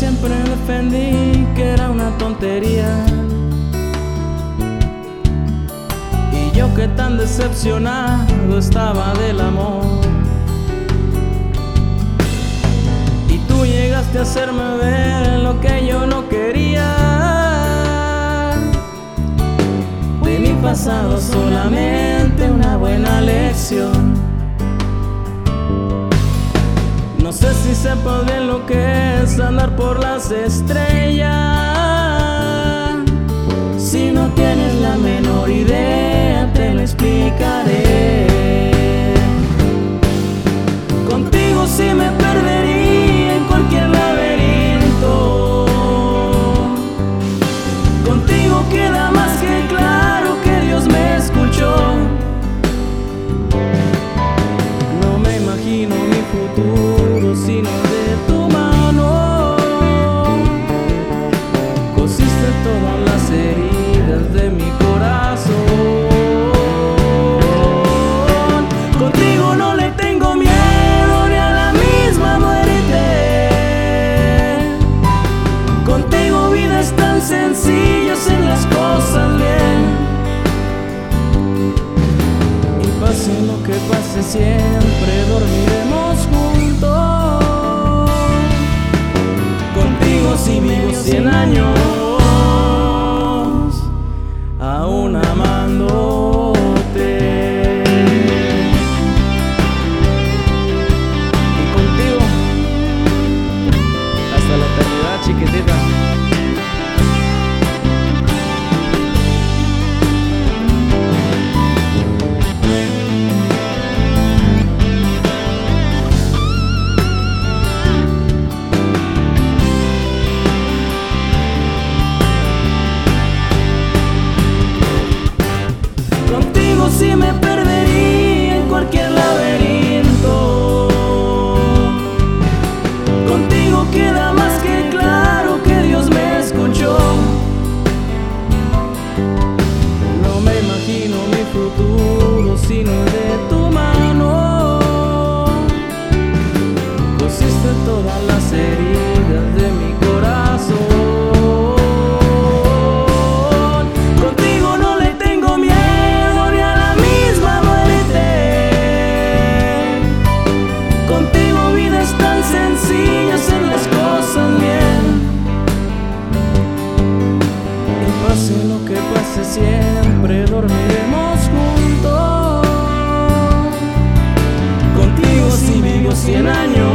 defendí que era una tontería. Y yo que tan decepcionado estaba del amor. Y tú llegaste a hacerme ver lo que yo no quería. De mi pasado solamente una buena lección. No sé si sepas bien lo que andar por las estrellas. Sencilla, hacen las cosas bien. Y pase lo que pase, siempre dormiremos juntos. Contigo si vivo cien años, aún amándote. Y contigo, hasta la eternidad, chiquitita. De tu mano. Cosiste todas las heridas de mi corazón. Contigo no cien años,